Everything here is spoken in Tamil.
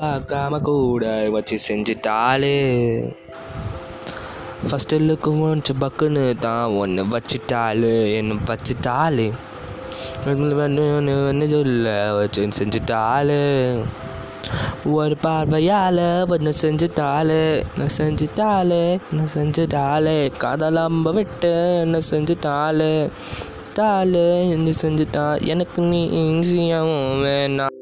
பார்க்காம கூட வச்சு செஞ்சுட்டாளே. ஃபஸ்ட்டு லுக்கு ஒன்று பக்குன்னு தான் ஒன்று வச்சுட்டாளு என்ன வச்சுட்டாளு. ஒன்று சொல்ல வச்சு செஞ்சுட்டாளு. ஒரு பார்வையால் ஒன்று செஞ்சுட்டாளு என்ன செஞ்சுட்டாளு என்ன செஞ்சுட்டாளு. கதலம்ப விட்டு என்ன செஞ்சுட்டாளு தாளு என்ன செஞ்சுட்டா? எனக்கு நீ ஈஸியாகவும் வேணாம்.